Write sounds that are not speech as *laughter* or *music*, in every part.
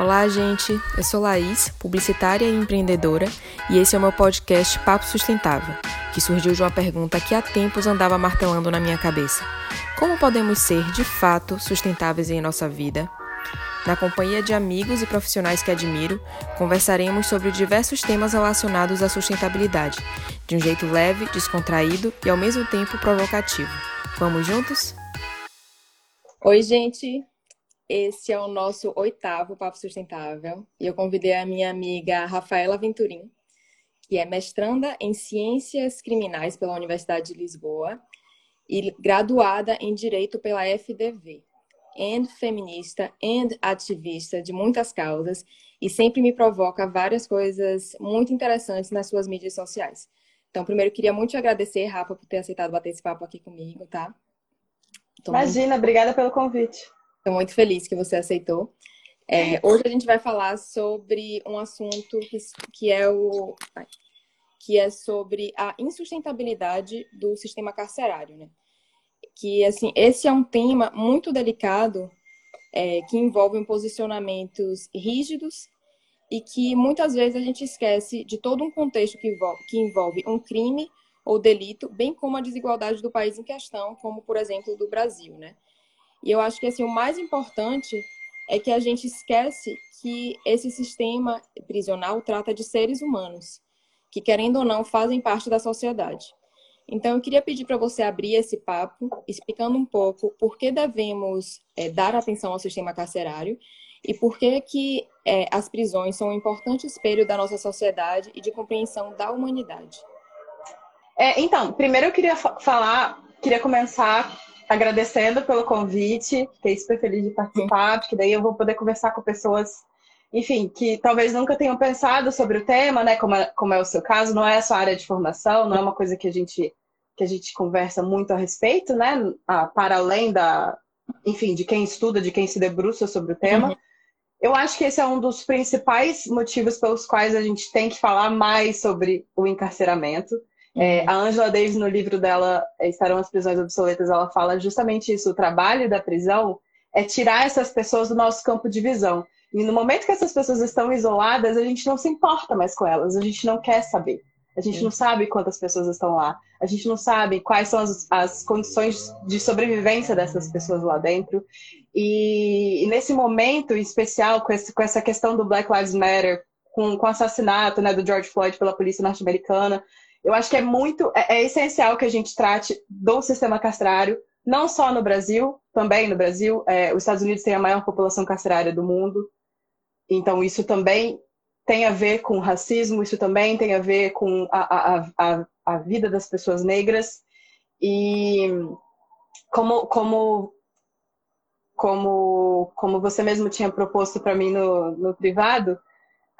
Olá, gente. Eu sou Laís, publicitária e empreendedora, e esse é o meu podcast Papo Sustentável, que surgiu de uma pergunta que há tempos andava martelando na minha cabeça: Como podemos ser, de fato, sustentáveis em nossa vida? Na companhia de amigos e profissionais que admiro, conversaremos sobre diversos temas relacionados à sustentabilidade, de um jeito leve, descontraído e ao mesmo tempo provocativo. Vamos juntos? Oi, gente! Esse é o nosso oitavo Papo Sustentável e eu convidei a minha amiga Rafaela Venturim, que é mestranda em Ciências Criminais pela Universidade de Lisboa e graduada em Direito pela FDV, and feminista and ativista de muitas causas e sempre me provoca várias coisas muito interessantes nas suas mídias sociais. Então, primeiro, queria muito te agradecer, Rafa, por ter aceitado bater esse papo aqui comigo, tá? Tô Imagina, muito... obrigada pelo convite. Estou muito feliz que você aceitou. É, hoje a gente vai falar sobre um assunto que, que é o que é sobre a insustentabilidade do sistema carcerário, né? Que assim, esse é um tema muito delicado é, que envolve posicionamentos rígidos e que muitas vezes a gente esquece de todo um contexto que envolve, que envolve um crime ou delito, bem como a desigualdade do país em questão, como por exemplo do Brasil, né? E eu acho que assim, o mais importante é que a gente esquece que esse sistema prisional trata de seres humanos, que querendo ou não fazem parte da sociedade. Então, eu queria pedir para você abrir esse papo, explicando um pouco por que devemos é, dar atenção ao sistema carcerário e por que, que é, as prisões são um importante espelho da nossa sociedade e de compreensão da humanidade. É, então, primeiro eu queria falar, queria começar agradecendo pelo convite, fiquei super feliz de participar, porque daí eu vou poder conversar com pessoas, enfim, que talvez nunca tenham pensado sobre o tema, né? Como é, como é o seu caso, não é a sua área de formação, não é uma coisa que a gente que a gente conversa muito a respeito, né? Ah, para além da, enfim, de quem estuda, de quem se debruça sobre o tema. Uhum. Eu acho que esse é um dos principais motivos pelos quais a gente tem que falar mais sobre o encarceramento. É, a Angela Davis, no livro dela, Estarão as Prisões Obsoletas, ela fala justamente isso. O trabalho da prisão é tirar essas pessoas do nosso campo de visão. E no momento que essas pessoas estão isoladas, a gente não se importa mais com elas, a gente não quer saber. A gente não sabe quantas pessoas estão lá. A gente não sabe quais são as, as condições de sobrevivência dessas pessoas lá dentro. E, e nesse momento em especial, com, esse, com, essa questão do Black Lives Matter, com, com o assassinato né, do George Floyd pela polícia norte-americana, eu acho que é muito, é, é essencial que a gente trate do sistema carcerário, não só no Brasil, também no Brasil. É, os Estados Unidos têm a maior população carcerária do mundo, então isso também tem a ver com racismo, isso também tem a ver com a, a, a, a vida das pessoas negras. E como, como, como, como você mesmo tinha proposto para mim no, no privado,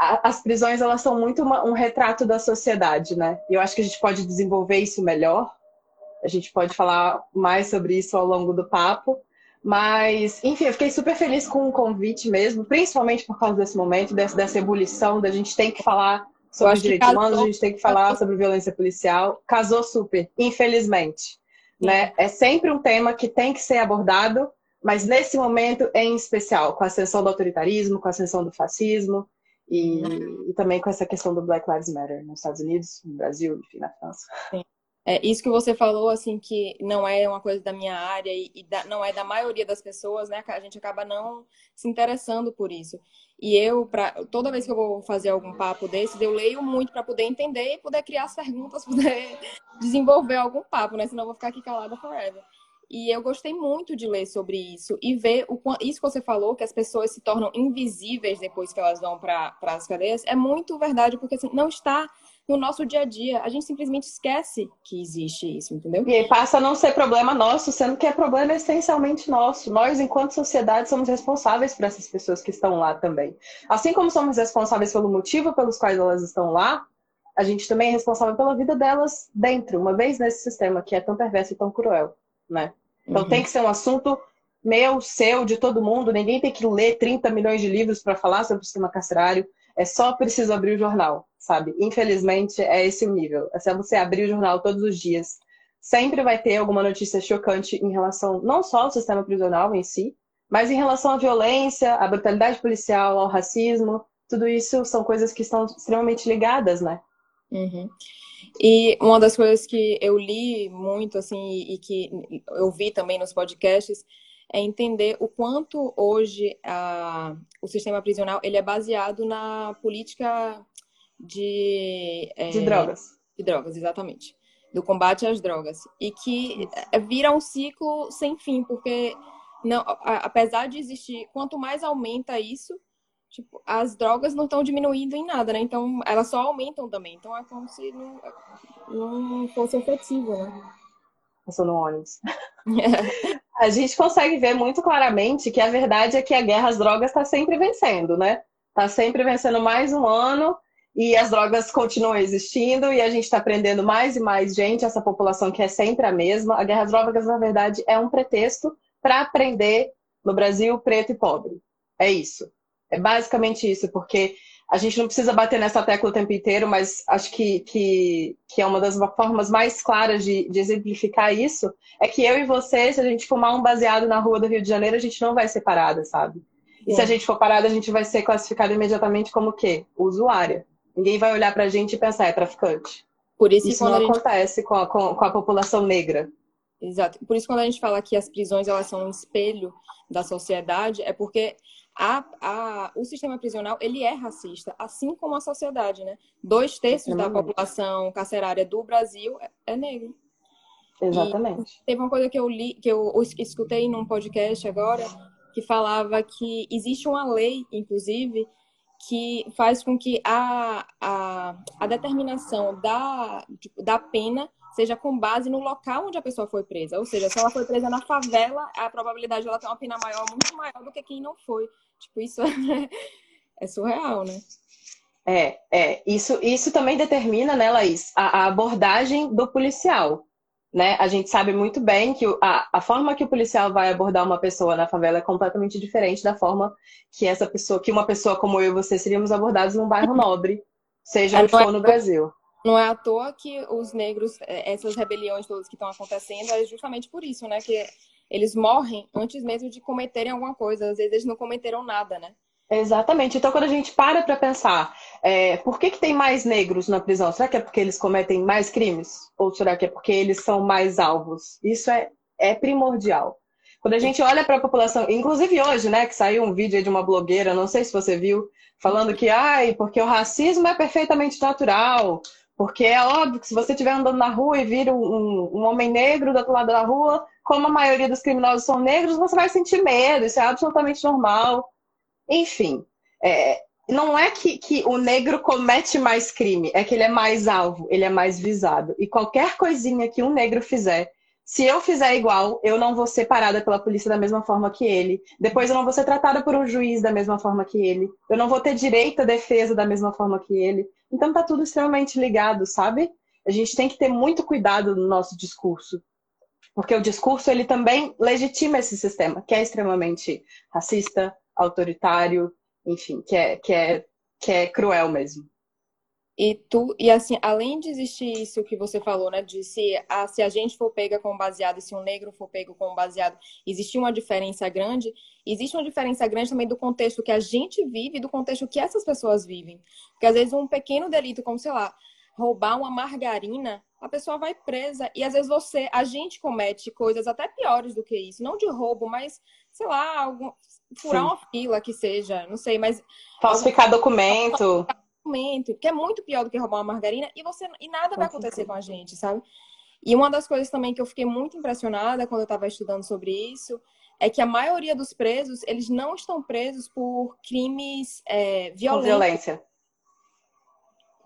as prisões elas são muito uma, um retrato da sociedade, né? E eu acho que a gente pode desenvolver isso melhor. A gente pode falar mais sobre isso ao longo do papo. Mas, enfim, eu fiquei super feliz com o convite mesmo, principalmente por causa desse momento, dessa, dessa ebulição, da gente tem que falar sobre os direitos humanos, a gente tem que falar sobre violência policial. Casou super, infelizmente. Né? É sempre um tema que tem que ser abordado, mas nesse momento em especial, com a ascensão do autoritarismo, com a ascensão do fascismo, e, e, também com essa questão do Black Lives Matter nos Estados Unidos, no Brasil, enfim, na França. Sim. É, isso que você falou, assim, que não é uma coisa da minha área e, e da, não é da maioria das pessoas, né? A gente acaba não se interessando por isso. E eu, pra, toda vez que eu vou fazer algum papo desses, eu leio muito para poder entender e poder criar as perguntas, *laughs* poder desenvolver algum papo, né? Senão eu vou ficar aqui calada forever. E eu gostei muito de ler sobre isso e ver o isso que você falou, que as pessoas se tornam invisíveis depois que elas vão para as cadeias, é muito verdade, porque assim, não está no nosso dia a dia. A gente simplesmente esquece que existe isso, entendeu? E passa a não ser problema nosso, sendo que é problema essencialmente nosso. Nós, enquanto sociedade, somos responsáveis por essas pessoas que estão lá também. Assim como somos responsáveis pelo motivo pelos quais elas estão lá, a gente também é responsável pela vida delas dentro, uma vez nesse sistema que é tão perverso e tão cruel, né? Então uhum. tem que ser um assunto meu, seu, de todo mundo. Ninguém tem que ler 30 milhões de livros para falar sobre o sistema carcerário. É só preciso abrir o jornal, sabe? Infelizmente é esse o nível. É só você abrir o jornal todos os dias. Sempre vai ter alguma notícia chocante em relação não só ao sistema prisional em si, Mas em relação à violência, à brutalidade policial, ao racismo, tudo isso são coisas que estão extremamente ligadas, né? Uhum. E uma das coisas que eu li muito, assim, e que eu vi também nos podcasts, é entender o quanto hoje a, o sistema prisional ele é baseado na política de... É, de drogas. De drogas, exatamente. Do combate às drogas. E que é, vira um ciclo sem fim, porque não, apesar de existir, quanto mais aumenta isso, tipo, as drogas não estão diminuindo em nada, né? Então, elas só aumentam também. Então, é como se não, não fosse efetivo, né? Passou no ônibus. *laughs* a gente consegue ver muito claramente que a verdade é que a guerra às drogas está sempre vencendo, né? Está sempre vencendo mais um ano e as drogas continuam existindo e a gente está prendendo mais e mais gente, essa população que é sempre a mesma. A guerra às drogas, na verdade, é um pretexto para prender no Brasil preto e pobre. É isso. É basicamente isso, porque a gente não precisa bater nessa tecla o tempo inteiro, mas acho que, que, que é uma das formas mais claras de, de, exemplificar isso. É que eu e você, se a gente fumar um baseado na rua do Rio de Janeiro, a gente não vai ser parada, sabe? E se a gente for parada, a gente vai ser classificada imediatamente como o quê? Usuária. Ninguém vai olhar pra gente e pensar, é traficante. Por isso, isso não gente... acontece com a, com, com a população negra. Exato. Por isso, quando a gente fala que as prisões elas são um espelho da sociedade, é porque a, a, o sistema prisional ele é racista, assim como a sociedade, né? Dois terços da população carcerária do Brasil é, é negro. Exatamente. E teve uma coisa que eu li, que eu escutei num podcast agora, que falava que existe uma lei, inclusive, que faz com que a, a, a determinação da, da pena seja com base no local onde a pessoa foi presa. Ou seja, se ela foi presa na favela, a probabilidade de ela ter uma pena maior muito maior do que quem não foi. Tipo, isso *laughs* é, é surreal, né? É, é. Isso, isso também determina, né, Laís, a, a abordagem do policial. Né? A gente sabe muito bem que a, a forma que o policial vai abordar uma pessoa na favela é completamente diferente da forma que essa pessoa, que uma pessoa como eu e você seríamos abordados num bairro nobre, seja é, onde for no Brasil. Não é à toa que os negros, é, essas rebeliões todas que estão acontecendo, é justamente por isso, né? Que eles morrem antes mesmo de cometerem alguma coisa. Às vezes eles não cometeram nada, né? Exatamente. Então, quando a gente para para pensar, é, por que, que tem mais negros na prisão? Será que é porque eles cometem mais crimes? Ou será que é porque eles são mais alvos? Isso é, é primordial. Quando a gente olha para a população, inclusive hoje, né, que saiu um vídeo de uma blogueira, não sei se você viu, falando que, ai, porque o racismo é perfeitamente natural, porque é óbvio que se você estiver andando na rua e vir um, um, homem negro do outro lado da rua, como a maioria dos criminosos são negros, você vai sentir medo, isso é absolutamente normal. Enfim, é, não é que, que o negro comete mais crime, é que ele é mais alvo, ele é mais visado. E qualquer coisinha que um negro fizer se eu fizer igual, eu não vou ser parada pela polícia da mesma forma que ele. Depois eu não vou ser tratada por um juiz da mesma forma que ele. Eu não vou ter direito à defesa da mesma forma que ele. Então tá tudo extremamente ligado, sabe? A gente tem que ter muito cuidado no nosso discurso. Porque o discurso ele também legitima esse sistema, que é extremamente racista, autoritário, enfim, que é, que é, que é cruel mesmo. E tu, e assim, além de existir isso que você falou, né, de se a, se a gente for pega com baseado e se um negro for pego com baseado, existe uma diferença grande, existe uma diferença grande também do contexto que a gente vive e do contexto que essas pessoas vivem. Porque às vezes um pequeno delito, como sei lá, roubar uma margarina, a pessoa vai presa e às vezes você, a gente comete coisas até piores do que isso, não de roubo, mas sei lá, algum, furar Sim. uma fila que seja, não sei, mas falsificar algum... documento momento, que é muito pior do que roubar uma margarina, e você e nada vai acontecer com a gente, sabe? E uma das coisas também que eu fiquei muito impressionada quando eu estava estudando sobre isso é que a maioria dos presos, eles não estão presos por crimes é, violentos. violência.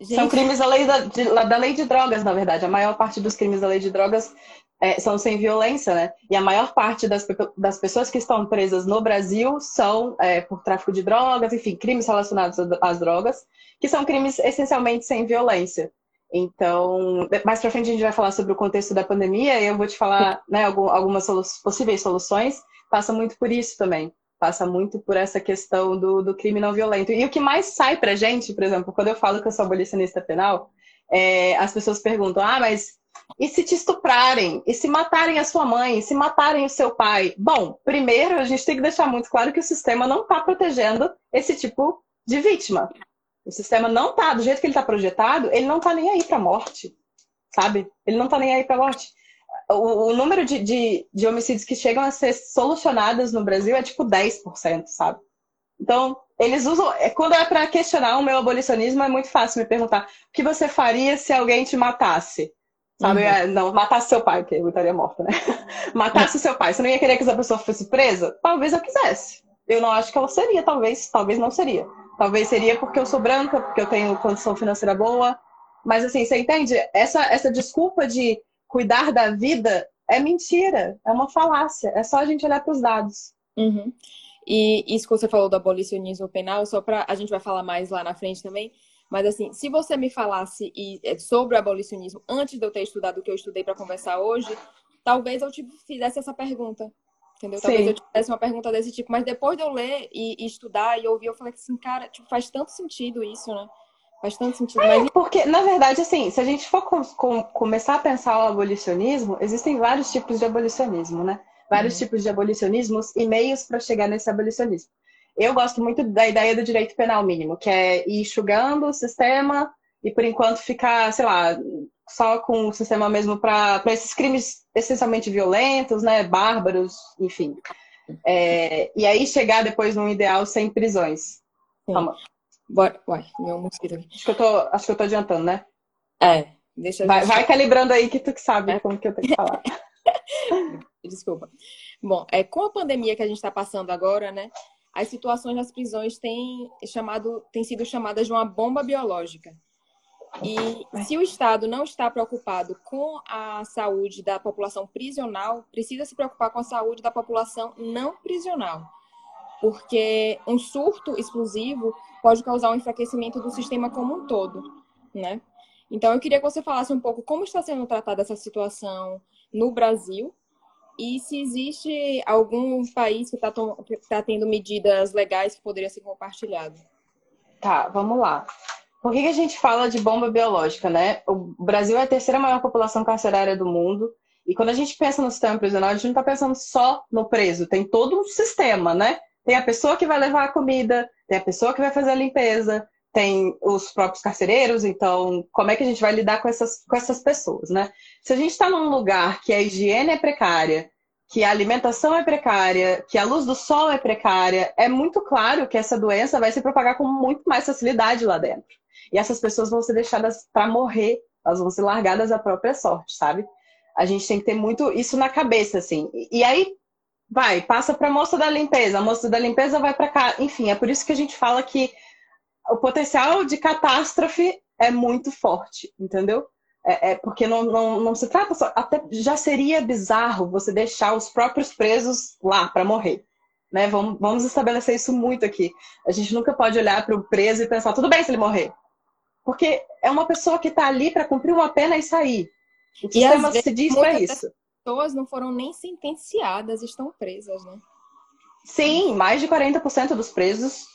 Gente... São crimes da lei, da, de, da lei de drogas, na verdade. A maior parte dos crimes da lei de drogas é, são sem violência, né? E a maior parte das, das pessoas que estão presas no Brasil são é, por tráfico de drogas, enfim, crimes relacionados às drogas, que são crimes essencialmente sem violência. Então, mais para frente a gente vai falar sobre o contexto da pandemia e eu vou te falar né, algumas solu possíveis soluções. Passa muito por isso também. Passa muito por essa questão do, do crime não violento. E o que mais sai pra gente, por exemplo, quando eu falo que eu sou abolicionista penal, é, as pessoas perguntam: ah, mas E se te estuprarem, e se matarem a sua mãe, e se matarem o seu pai? Bom, primeiro a gente tem que deixar muito claro que o sistema não está protegendo esse tipo de vítima. O sistema não está, do jeito que ele está projetado, ele não está nem aí para a morte, sabe? Ele não está nem aí para a morte. O, o, número de, de, de homicídios que chegam a ser solucionados no Brasil é tipo 10%, sabe? Então, eles usam. É, quando é para questionar o meu abolicionismo, é muito fácil me perguntar o que você faria se alguém te matasse? Sabe? Uhum. É, não, matasse seu pai, porque eu estaria morta, né? *laughs* matasse seu pai. Você não ia querer que essa pessoa fosse presa? Talvez eu quisesse. Eu não acho que ela seria, talvez, talvez não seria. Talvez seria porque eu sou branca, porque eu tenho condição financeira boa. Mas assim, você entende? Essa, essa desculpa de cuidar da vida é mentira, é uma falácia. É só a gente olhar para os dados. Uhum. E isso que você falou do abolicionismo penal, só para a gente vai falar mais lá na frente também. Mas assim, se você me falasse é, sobre o abolicionismo antes de eu ter estudado o que eu estudei para conversar hoje, talvez eu te fizesse essa pergunta. Entendeu? Talvez Sim. eu tivesse uma pergunta desse tipo, mas depois de eu ler e, e estudar e ouvir, eu falei assim, cara, tipo, faz tanto sentido isso, né? Faz tanto sentido. É, mas... porque, na verdade, assim, se a gente for com, com, começar a pensar o abolicionismo, existem vários tipos de abolicionismo, né? Vários uhum. tipos de abolicionismos e meios para chegar nesse abolicionismo. Eu gosto muito da ideia do direito penal mínimo, que é ir enxugando o sistema e, por enquanto, ficar, sei lá, só com o sistema mesmo para esses crimes essencialmente violentos, né, bárbaros, enfim. É, e aí chegar depois num ideal sem prisões. Calma. Bora. Uai, meu mosquito aqui. Acho que eu tô, acho que eu tô adiantando, né? É, deixa vai, vai calibrando aí que tu que sabe é. como que eu tenho que falar. *laughs* Desculpa. Bom, é, com a pandemia que a gente está passando agora, né? As situações nas prisões têm, chamado, têm sido chamadas de uma bomba biológica. E se o Estado não está preocupado com a saúde da população prisional, precisa se preocupar com a saúde da população não prisional. Porque um surto explosivo pode causar um enfraquecimento do sistema como um todo, né? Então, eu queria que você falasse um pouco como está sendo tratada essa situação no Brasil e se existe algum país que está tá tendo medidas legais que poderiam ser compartilhadas. Tá, vamos lá. Por que, que a gente fala de bomba biológica, né? O Brasil é a terceira maior população carcerária do mundo. E quando a gente pensa no sistema prisional, a gente não está pensando só no preso, tem todo um sistema, né? Tem a pessoa que vai levar a comida, tem a pessoa que vai fazer a limpeza, tem os próprios carcereiros, então como é que a gente vai lidar com essas, com essas pessoas, né? Se a gente está num lugar que a higiene é precária, que a alimentação é precária, que a luz do sol é precária, é muito claro que essa doença vai se propagar com muito mais facilidade lá dentro. E essas pessoas vão ser deixadas para morrer, elas vão ser largadas à própria sorte, sabe? A gente tem que ter muito isso na cabeça, assim. E aí, vai, passa para a moça da limpeza, a moça da limpeza vai para cá. Enfim, é por isso que a gente fala que o potencial de catástrofe é muito forte, entendeu? É, é porque não, não, não se trata só. Até já seria bizarro você deixar os próprios presos lá para morrer. Né? Vamos, vamos estabelecer isso muito aqui. A gente nunca pode olhar para o preso e pensar, tudo bem se ele morrer. Porque é uma pessoa que está ali para cumprir uma pena e sair. O sistema se diz para isso. Pessoas não foram nem sentenciadas, estão presas, né? Sim, mais de 40% dos presos,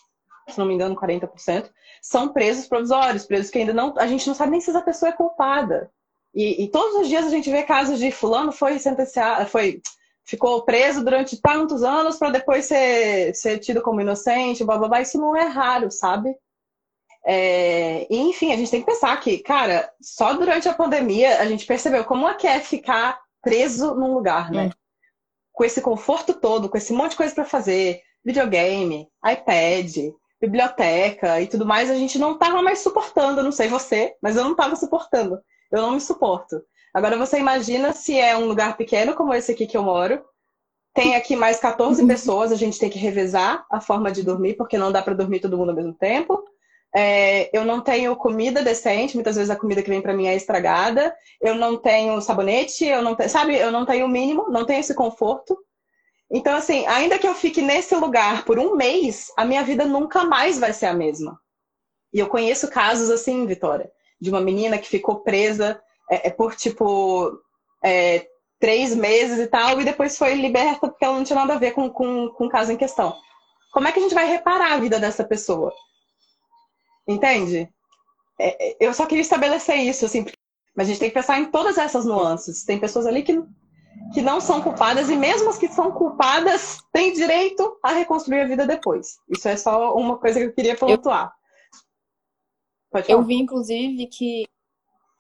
se não me engano, 40%, são presos provisórios, presos que ainda não. A gente não sabe nem se essa pessoa é culpada. E, e todos os dias a gente vê casos de fulano foi sentenciado, foi ficou preso durante tantos anos para depois ser, ser tido como inocente, blá blá blá. Isso não é raro, sabe? É, enfim, a gente tem que pensar que, cara, só durante a pandemia a gente percebeu como é que é ficar preso num lugar, né? Com esse conforto todo, com esse monte de coisa para fazer, videogame, iPad, biblioteca e tudo mais, a gente não tava mais suportando, não sei você, mas eu não tava suportando. Eu não me suporto. Agora você imagina se é um lugar pequeno como esse aqui que eu moro, tem aqui mais 14 *laughs* pessoas, a gente tem que revezar a forma de dormir, porque não dá para dormir todo mundo ao mesmo tempo. É, eu não tenho comida decente, muitas vezes a comida que vem para mim é estragada. Eu não tenho sabonete, eu não tenho, sabe, eu não tenho o mínimo, não tenho esse conforto. Então, assim, ainda que eu fique nesse lugar por um mês, a minha vida nunca mais vai ser a mesma. E eu conheço casos assim, Vitória, de uma menina que ficou presa é, é por tipo é, três meses e tal, e depois foi liberta porque ela não tinha nada a ver com, com, com o caso em questão. Como é que a gente vai reparar a vida dessa pessoa? Entende? É, é, eu só queria estabelecer isso, assim, Mas a gente tem que pensar em todas essas nuances. Tem pessoas ali que, que não são culpadas, e mesmo as que são culpadas têm direito a reconstruir a vida depois. Isso é só uma coisa que eu queria pontuar. Eu vi, inclusive, que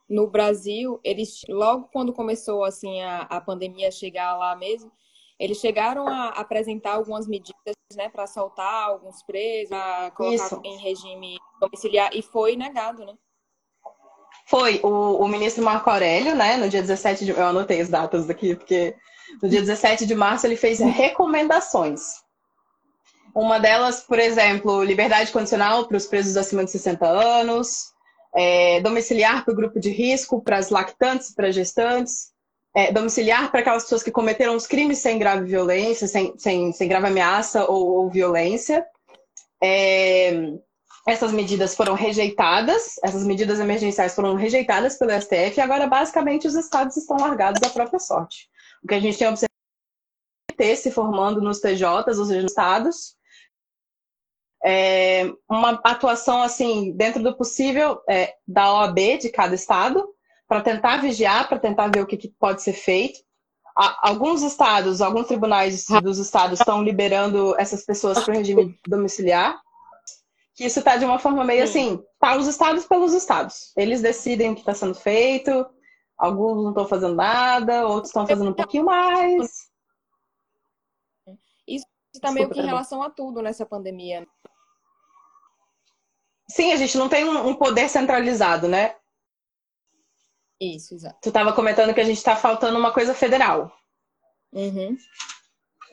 no Brasil, eles logo quando começou assim a, a pandemia chegar lá mesmo, eles chegaram a apresentar algumas medidas, né, para soltar alguns presos, para colocar Isso. em regime domiciliar e foi negado, né? Foi o, o ministro Marco Aurélio, né, no dia 17 de eu anotei as datas aqui porque no dia 17 de março ele fez recomendações. Uma delas, por exemplo, liberdade condicional para os presos acima de 60 anos, é, domiciliar para o grupo de risco, para as lactantes, para gestantes, é, domiciliar para aquelas pessoas que cometeram os crimes sem grave violência, sem, sem, sem grave ameaça ou, ou violência. É, essas medidas foram rejeitadas, essas medidas emergenciais foram rejeitadas pelo STF e agora basicamente os estados estão largados à própria sorte. O que a gente tem observado é se formando nos TJs, ou seja, nos estados, é, uma atuação assim dentro do possível é, da OAB de cada estado para tentar vigiar, para tentar ver o que, que pode ser feito. Alguns estados, alguns tribunais dos estados estão liberando essas pessoas para o regime domiciliar. Que isso está de uma forma meio assim, para os estados pelos estados. Eles decidem o que está sendo feito. Alguns não estão fazendo nada, outros estão fazendo um pouquinho mais. Isso está meio que em relação a tudo nessa pandemia. Sim, a gente não tem um, poder centralizado, né? Isso, exato. Tu estava comentando que a gente está faltando uma coisa federal. Uhum.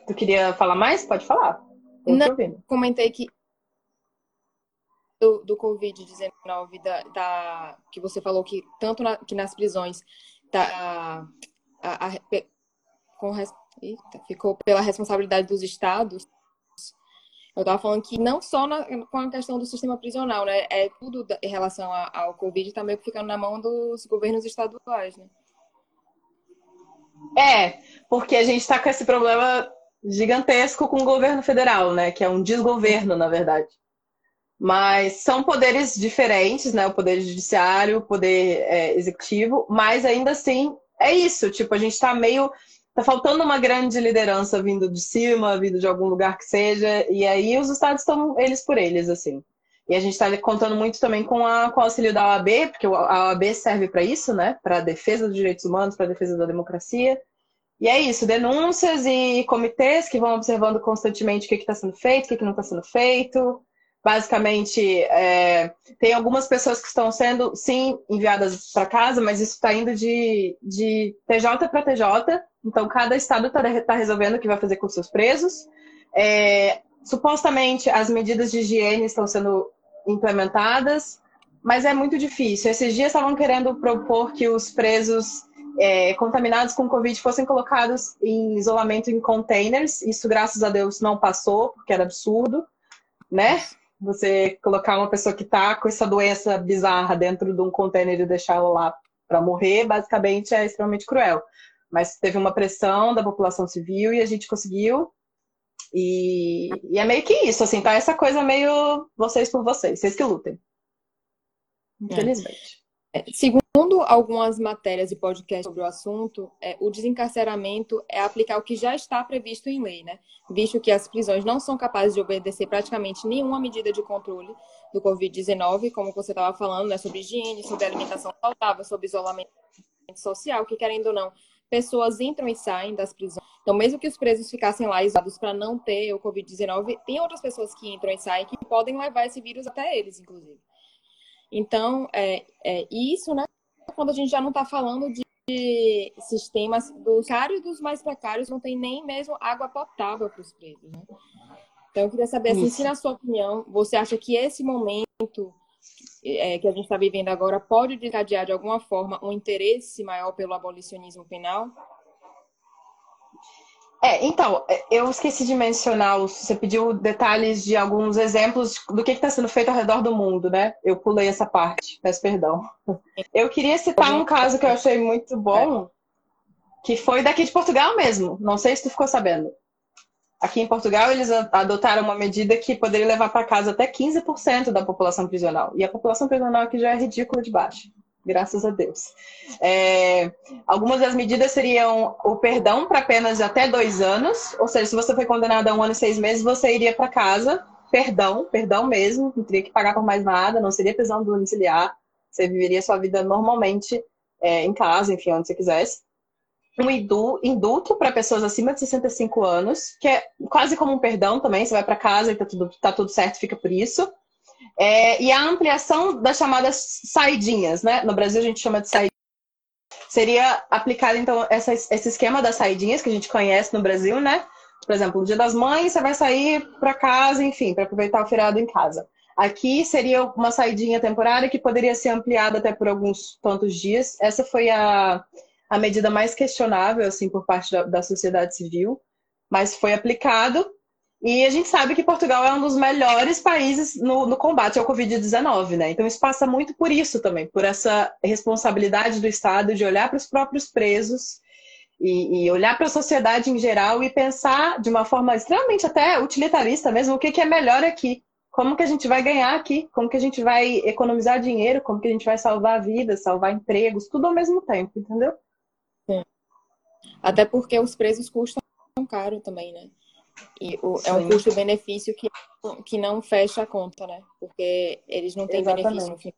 Tu queria falar mais? Pode falar. Eu não, comentei que do, do Covid-19, da, da, que você falou que tanto na, que nas prisões tá, a, a, a, com, eita, ficou pela responsabilidade dos estados, eu estava falando que não só na, com a questão do sistema prisional, né? É tudo em relação ao Covid está meio que ficando na mão dos governos estaduais, né? É, porque a gente está com esse problema gigantesco com o governo federal, né? Que é um desgoverno, na verdade. Mas são poderes diferentes, né? O poder judiciário, o poder é, executivo, mas ainda assim é isso. Tipo, a gente está meio tá faltando uma grande liderança vindo de cima, vindo de algum lugar que seja, e aí os estados estão eles por eles, assim. E a gente está contando muito também com, a, com o auxílio da OAB, porque a OAB serve para isso, né? Para defesa dos direitos humanos, para defesa da democracia. E é isso, denúncias e comitês que vão observando constantemente o que está sendo feito, o que, que não está sendo feito. Basicamente, é, tem algumas pessoas que estão sendo, sim, enviadas para casa, mas isso está indo de, de TJ para TJ, então, cada estado está tá resolvendo o que vai fazer com seus presos. É, supostamente, as medidas de higiene estão sendo implementadas, mas é muito difícil. Esses dias estavam querendo propor que os presos é, contaminados com Covid fossem colocados em isolamento em containers. Isso, graças a Deus, não passou, porque era absurdo, né? Você colocar uma pessoa que está com essa doença bizarra dentro de um container e deixá-la lá para morrer, basicamente é extremamente cruel. Mas teve uma pressão da população civil e a gente conseguiu. E, e é meio que isso, assim, tá essa coisa meio vocês por vocês, vocês que lutem. Infelizmente. É. Segundo algumas matérias e podcasts sobre o assunto, é, o desencarceramento é aplicar o que já está previsto em lei, né? Visto que as prisões não são capazes de obedecer praticamente nenhuma medida de controle do Covid-19, como você estava falando, né? Sobre higiene, sobre alimentação saudável, sobre isolamento social, que querendo ou não, pessoas entram e saem das prisões. Então, mesmo que os presos ficassem lá isolados para não ter o Covid-19, tem outras pessoas que entram e saem que podem levar esse vírus até eles, inclusive. Então, é, é isso, né? Quando a gente já não está falando de sistemas dos precários dos mais precários, não tem nem mesmo água potável para os presos, né? Então, eu queria saber, assim, se na sua opinião, você acha que esse momento é, que a gente está vivendo agora pode desencadear de alguma forma um interesse maior pelo abolicionismo penal? É, então, eu esqueci de mencionar, você pediu detalhes de alguns exemplos do que está sendo feito ao redor do mundo, né? Eu pulei essa parte, peço perdão. Eu queria citar um caso que eu achei muito bom, que foi daqui de Portugal mesmo. Não sei se tu ficou sabendo. Aqui em Portugal, eles adotaram uma medida que poderia levar para casa até 15% da população prisional. E a população prisional aqui já é ridícula de baixa. Graças a Deus. É, algumas das medidas seriam o perdão para penas de até dois anos, ou seja, se você foi condenado a um ano e seis meses, você iria para casa, perdão, perdão mesmo, não teria que pagar por mais nada, não seria prisão domiciliar, você viveria sua vida normalmente é, em casa, enfim, onde você quisesse. Um indulto para pessoas acima de 65 anos, que é quase como um perdão também, você vai para casa e tá tudo, tá tudo certo, fica por isso. É, e a ampliação das chamadas saidinhas, né? No Brasil a gente chama de saidinhas. Seria aplicado, então, essa, esse esquema das saidinhas que a gente conhece no Brasil, né? Por exemplo, no dia das mães, você vai sair para casa, enfim, para aproveitar o feriado em casa. Aqui seria uma saidinha temporária que poderia ser ampliada até por alguns tantos dias. Essa foi a, a medida mais questionável, assim, por parte da, da sociedade civil, mas foi aplicado e a gente sabe que Portugal é um dos melhores países no, no combate ao Covid-19, né? Então isso passa muito por isso também, por essa responsabilidade do Estado de olhar para os próprios presos e, e olhar para a sociedade em geral e pensar de uma forma extremamente até utilitarista mesmo o que, que é melhor aqui. Como que a gente vai ganhar aqui? Como que a gente vai economizar dinheiro? Como que a gente vai salvar vidas, salvar empregos? Tudo ao mesmo tempo, entendeu? Sim. Até porque os presos custam caro também, né? E o, é um custo-benefício que, que não fecha a conta, né? Porque eles não têm Exatamente. benefício no fim.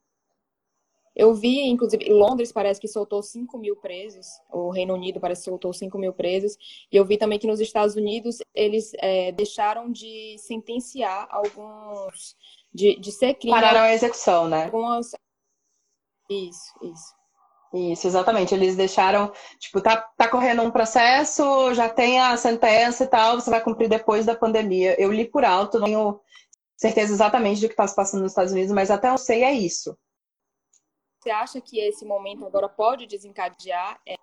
Eu vi, inclusive, Londres parece que soltou 5 mil presos, o Reino Unido parece que soltou 5 mil presos, e eu vi também que nos Estados Unidos eles é, deixaram de sentenciar alguns, de, de ser crime. Pararam a execução, né? Algumas... Isso, isso. Isso, exatamente. Eles deixaram, tipo, tá, tá correndo um processo, já tem a sentença e tal, você vai cumprir depois da pandemia. Eu li por alto, não tenho certeza exatamente do que está se passando nos Estados Unidos, mas até eu sei é isso. Você acha que esse momento agora pode desencadear é,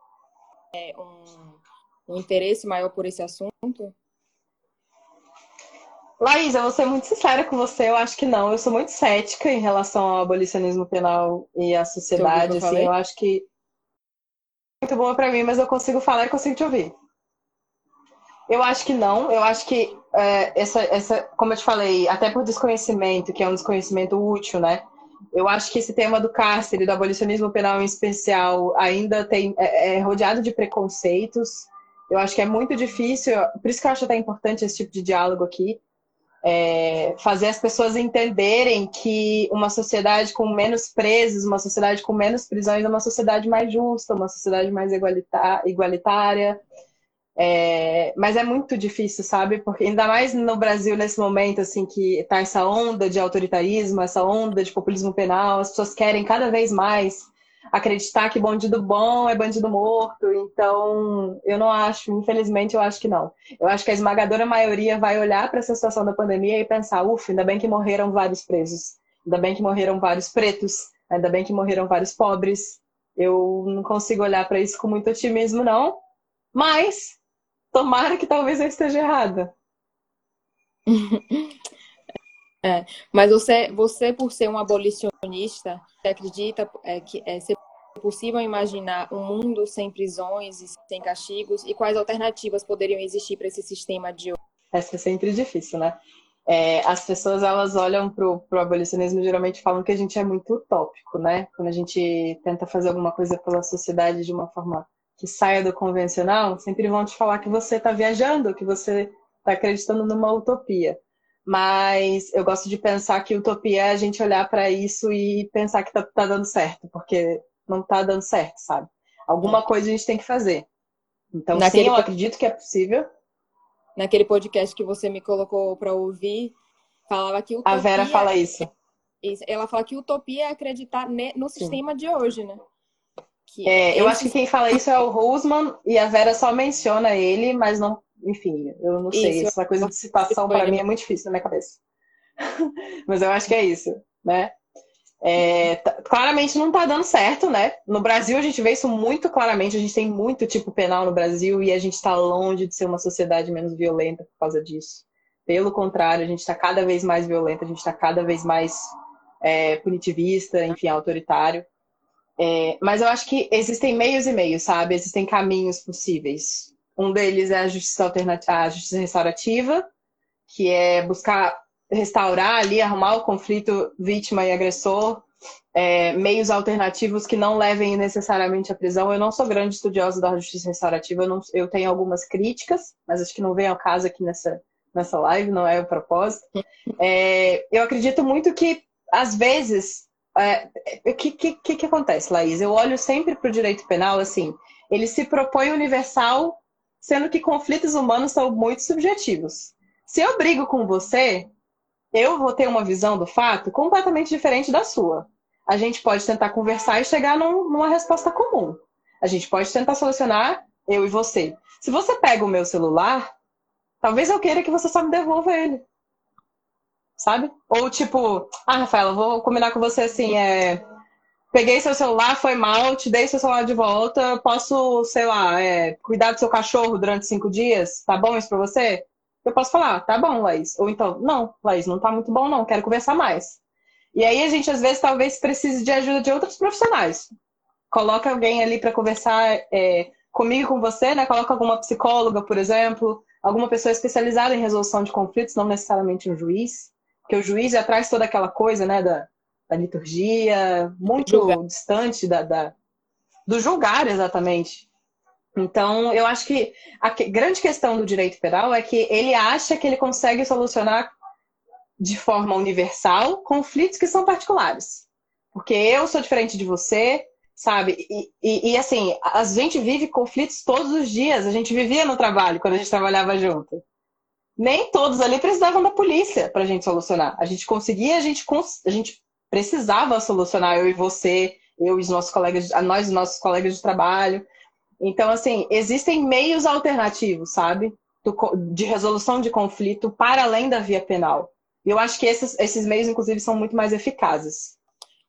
é, um, um interesse maior por esse assunto? Laís, eu vou ser muito sincera com você, eu acho que não. Eu sou muito cética em relação ao abolicionismo penal e à sociedade. Assim, eu acho que muito boa para mim, mas eu consigo falar e consigo te ouvir. Eu acho que não. Eu acho que é, essa, essa, como eu te falei, até por desconhecimento, que é um desconhecimento útil, né? Eu acho que esse tema do cárcere, do abolicionismo penal em especial, ainda tem, é, é rodeado de preconceitos. Eu acho que é muito difícil, por isso que eu acho até importante esse tipo de diálogo aqui, é, fazer as pessoas entenderem que uma sociedade com menos presos, uma sociedade com menos prisões é uma sociedade mais justa, uma sociedade mais igualitária. É, mas é muito difícil, sabe? Porque ainda mais no Brasil nesse momento, assim, que tá essa onda de autoritarismo, essa onda de populismo penal, as pessoas querem cada vez mais acreditar que bandido bom é bandido morto. Então, eu não acho, infelizmente, eu acho que não. Eu acho que a esmagadora maioria vai olhar para essa situação da pandemia e pensar: ufa, ainda bem que morreram vários presos, ainda bem que morreram vários pretos, ainda bem que morreram vários pobres. Eu não consigo olhar para isso com muito otimismo, não. Mas, tomara que talvez eu esteja errada. *laughs* É, mas você, você, por ser um abolicionista, acredita é, que é ser possível imaginar um mundo sem prisões e sem castigos? E quais alternativas poderiam existir para esse sistema de hoje? Essa é sempre difícil, né? É, as pessoas elas olham para o abolicionismo geralmente falam que a gente é muito utópico, né? Quando a gente tenta fazer alguma coisa pela sociedade de uma forma que saia do convencional, sempre vão te falar que você está viajando, que você está acreditando numa utopia. Mas eu gosto de pensar que utopia é a gente olhar para isso e pensar que tá, tá, dando certo, porque não tá dando certo, sabe? Alguma é. coisa a gente tem que fazer. Então, Naquele sim, eu acredito que é possível. Naquele podcast que você me colocou para ouvir, falava que utopia... A Vera fala isso. Ela fala que utopia é acreditar no sistema sim. de hoje, né? É, eu acho que quem fala isso é o Rosman e a Vera só menciona ele, mas não enfim, eu não sei. Isso, essa coisa de citação para mim é muito difícil na minha cabeça. *laughs* Mas eu acho que é isso, né? É, claramente não está dando certo, né? No Brasil a gente vê isso muito claramente. A gente tem muito tipo penal no Brasil e a gente está longe de ser uma sociedade menos violenta por causa disso. Pelo contrário, a gente está cada vez mais violenta, a gente está cada vez mais é, punitivista, enfim, autoritário. É, mas eu acho que existem meios e meios, sabe? Existem caminhos possíveis. Um deles é a justiça a justiça restaurativa, que é buscar restaurar ali, arrumar o conflito vítima e agressor é, meios alternativos que não levem necessariamente à prisão. Eu não sou grande estudiosa da justiça restaurativa, eu, não, eu tenho algumas críticas, mas acho que não vem ao caso aqui nessa, nessa live, não é o propósito. É, eu acredito muito que, às vezes, é, o que, que, que acontece, Laís? Eu olho sempre para o direito penal assim, ele se propõe universal, sendo que conflitos humanos são muito subjetivos. Se eu brigo com você, eu vou ter uma visão do fato completamente diferente da sua. A gente pode tentar conversar e chegar num, numa resposta comum. A gente pode tentar solucionar eu e você. Se você pega o meu celular, talvez eu queira que você só me devolva ele sabe? Ou tipo, ah, Rafaela, vou combinar com você assim, é. Peguei seu celular, foi mal, te dei seu celular de volta, posso, sei lá, é, cuidar do seu cachorro durante cinco dias? Tá bom isso pra você? Eu posso falar, tá bom, Laís. Ou então, não, Laís, não tá muito bom, não, quero conversar mais. E aí a gente, às vezes, talvez precise de ajuda de outros profissionais. Coloca alguém ali para conversar é, comigo com você, né? Coloca alguma psicóloga, por exemplo, alguma pessoa especializada em resolução de conflitos, não necessariamente um juiz. Porque o juiz já traz toda aquela coisa, né, da, da liturgia, muito julgar. distante da, da, do julgar, exatamente. Então, eu acho que a grande questão do direito penal é que ele acha que ele consegue solucionar de forma universal conflitos que são particulares. Porque eu sou diferente de você, sabe? E, e, e, assim, a gente vive conflitos todos os dias. A gente vivia no trabalho quando a gente trabalhava junto nem todos ali precisavam da polícia para a gente solucionar. A gente conseguia, a gente, a gente precisava solucionar, eu e você, eu e os nossos colegas, nós e nossos colegas de trabalho. Então, assim, existem meios alternativos, sabe? De resolução de conflito para além da via penal. E eu acho que esses, esses meios, inclusive, são muito mais eficazes.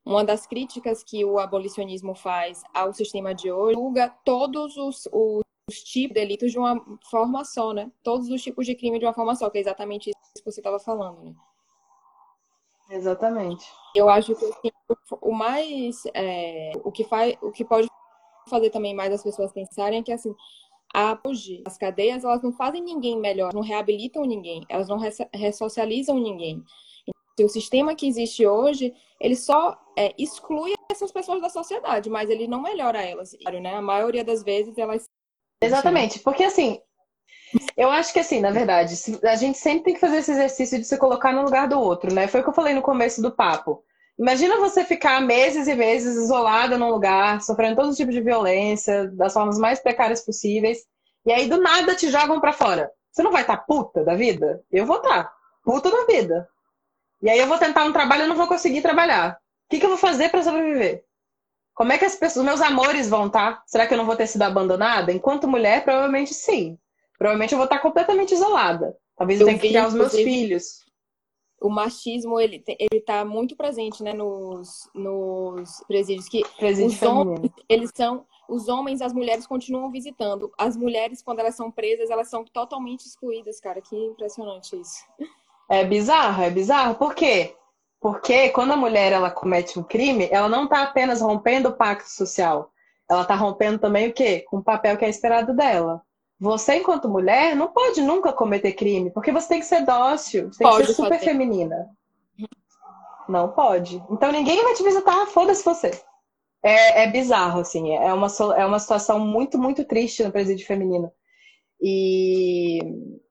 Uma das críticas que o abolicionismo faz ao sistema de hoje julga todos os, os os tipos de delitos de uma forma só, né? Todos os tipos de crime de uma forma só, que é exatamente isso que você estava falando, né? Exatamente. Eu acho que assim, o mais é, o que faz, o que pode fazer também mais as pessoas pensarem é que assim, a, hoje as cadeias elas não fazem ninguém melhor, não reabilitam ninguém, elas não ressocializam ninguém. Então, o sistema que existe hoje, ele só é, exclui essas pessoas da sociedade, mas ele não melhora elas. Né? A maioria das vezes elas Exatamente, porque assim, eu acho que assim, na verdade, a gente sempre tem que fazer esse exercício de se colocar no lugar do outro, né? Foi o que eu falei no começo do papo. Imagina você ficar meses e meses isolada num lugar, sofrendo todo tipo de violência, das formas mais precárias possíveis, e aí do nada te jogam para fora. Você não vai estar tá puta da vida? Eu vou estar. Tá. Puta da vida. E aí eu vou tentar um trabalho e não vou conseguir trabalhar. O que, que eu vou fazer para sobreviver? Como é que as pessoas, meus amores vão estar? Tá? Será que eu não vou ter sido abandonada? Enquanto mulher, provavelmente sim. Provavelmente eu vou estar completamente isolada. Talvez eu, eu tenha que criar os meus filhos. O machismo, ele, ele tá muito presente, né, nos, nos presídios. Que Presídio os homens, eles são... Os homens, as mulheres continuam visitando. As mulheres, quando elas são presas, elas são totalmente excluídas, cara. Que impressionante isso. É bizarro, é bizarro. Por quê? Porque quando a mulher ela comete um crime, ela não está apenas rompendo o pacto social, ela está rompendo também o quê? Com o papel que é esperado dela. Você, enquanto mulher, não pode nunca cometer crime, porque você tem que ser dócil, você tem pode que ser super fazer. feminina. Não pode. Então ninguém vai te visitar, foda-se você. É, é, bizarro, assim. É uma, é uma situação muito, muito triste no presídio feminino. E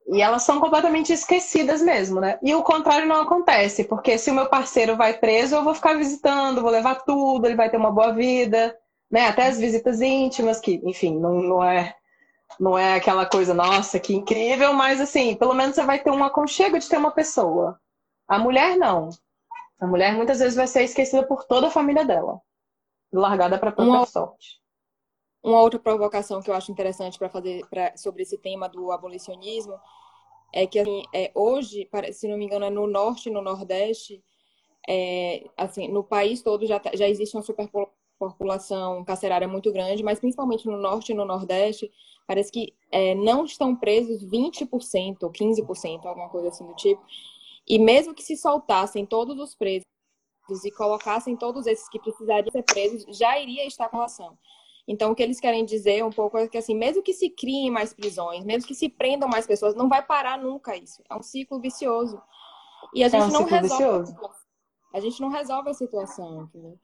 e elas são completamente esquecidas mesmo, né? E o contrário não acontece, porque se o meu parceiro vai preso, eu vou ficar visitando, vou levar tudo, ele vai ter uma boa vida, né? Até as visitas íntimas, que, enfim, não, não é não é aquela coisa, nossa, que incrível, mas assim, pelo menos você vai ter um aconchego de ter uma pessoa. A mulher não. A mulher muitas vezes vai ser esquecida por toda a família dela, largada para própria uma... sorte. Uma outra provocação que eu acho interessante para fazer pra, sobre esse tema do abolicionismo é que assim, é, hoje, se não me engano, é no norte e no nordeste, é, assim, no país todo já, tá, já existe uma superpopulação carcerária muito grande, mas principalmente no norte e no nordeste, parece que é, não estão presos 20% ou 15%, alguma coisa assim do tipo. E mesmo que se soltassem todos os presos e colocassem todos esses que precisariam ser presos, já iria estar com relação. Então, o que eles querem dizer um pouco é que, assim, mesmo que se criem mais prisões, mesmo que se prendam mais pessoas, não vai parar nunca isso. É um ciclo vicioso. E a gente é um não resolve. Vicioso. a gente não resolve a situação, entendeu?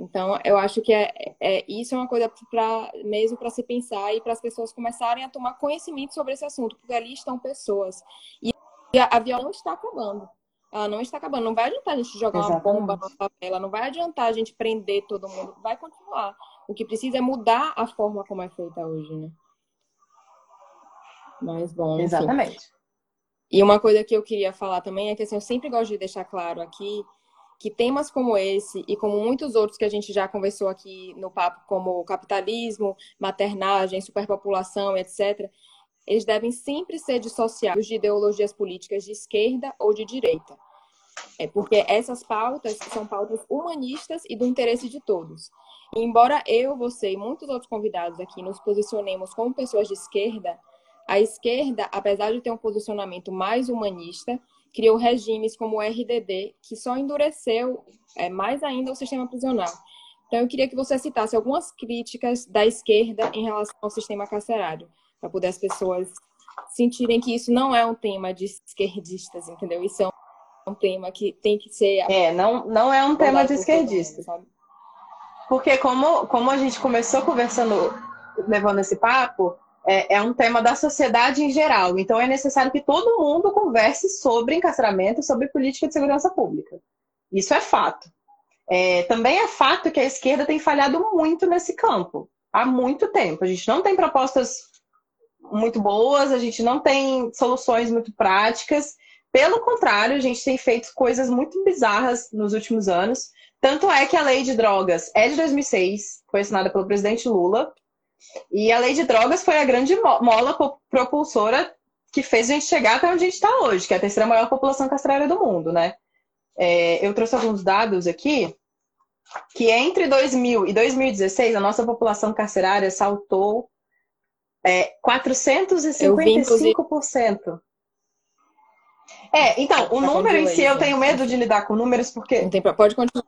Então, eu acho que é, é isso é uma coisa para mesmo para se pensar e para as pessoas começarem a tomar conhecimento sobre esse assunto, porque ali estão pessoas e a, a violência não está acabando. Ela não está acabando. Não vai adiantar a gente jogar Exatamente. uma bomba na favela, não vai adiantar a gente prender todo mundo. Vai continuar. O que precisa é mudar a forma como é feita hoje, né? Mas bom. Enfim. Exatamente. E uma coisa que eu queria falar também é que assim, eu sempre gosto de deixar claro aqui que temas como esse e como muitos outros que a gente já conversou aqui no papo, como capitalismo, maternagem, superpopulação, etc., eles devem sempre ser dissociados de ideologias políticas de esquerda ou de direita. É porque essas pautas são pautas humanistas e do interesse de todos. E embora eu, você e muitos outros convidados aqui nos posicionemos como pessoas de esquerda, a esquerda, apesar de ter um posicionamento mais humanista, criou regimes como o RDD, que só endureceu é, mais ainda o sistema prisional. Então, eu queria que você citasse algumas críticas da esquerda em relação ao sistema carcerário, para poder as pessoas sentirem que isso não é um tema de esquerdistas, entendeu? Isso é um tema que tem que ser. É, não, não é um tema de esquerdistas. Porque, como, como a gente começou conversando, levando esse papo, é, é, um tema da sociedade em geral. Então, é necessário que todo mundo converse sobre encarceramento, sobre política de segurança pública. Isso é fato. É, também é fato que a esquerda tem falhado muito nesse campo há muito tempo. A gente não tem propostas muito boas, a gente não tem soluções muito práticas. Pelo contrário, a gente tem feito coisas muito bizarras nos últimos anos. Tanto é que a lei de drogas é de 2006, foi assinada pelo presidente Lula, e a lei de drogas foi a grande mola propulsora que fez a gente chegar até onde a gente está hoje, que é a terceira maior população carcerária do mundo, né? É, eu trouxe alguns dados aqui, que entre 2000 e 2016, a nossa população carcerária saltou é, 455%. É, então, o tá número em si, eu tenho medo de lidar com números porque. Pode continuar.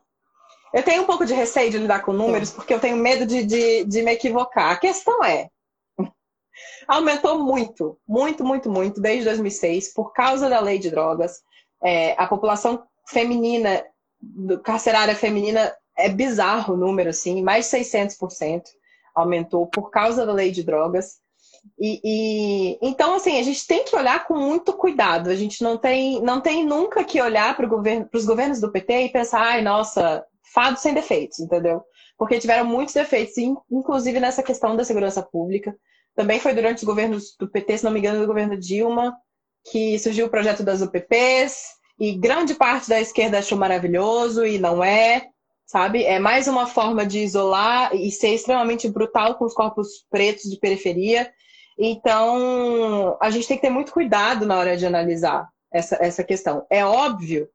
Eu tenho um pouco de receio de lidar com números porque eu tenho medo de, de, de me equivocar. A questão é, *laughs* aumentou muito, muito, muito, muito desde 2006 por causa da lei de drogas. É, a população feminina, carcerária feminina, é bizarro o número, assim, mais de 600% aumentou por causa da lei de drogas. E, e, então, assim, a gente tem que olhar com muito cuidado. A gente não tem, não tem nunca que olhar para os governos do PT e pensar, ai, nossa, fado sem defeitos, entendeu? Porque tiveram muitos defeitos, inclusive nessa questão da segurança pública. Também foi durante os governos do PT, se não me engano, do governo Dilma, que surgiu o projeto das UPPs, e grande parte da esquerda achou maravilhoso, e não é, sabe? É mais uma forma de isolar e ser extremamente brutal com os corpos pretos de periferia. Então, a gente tem que ter muito cuidado na hora de analisar essa, essa questão. É óbvio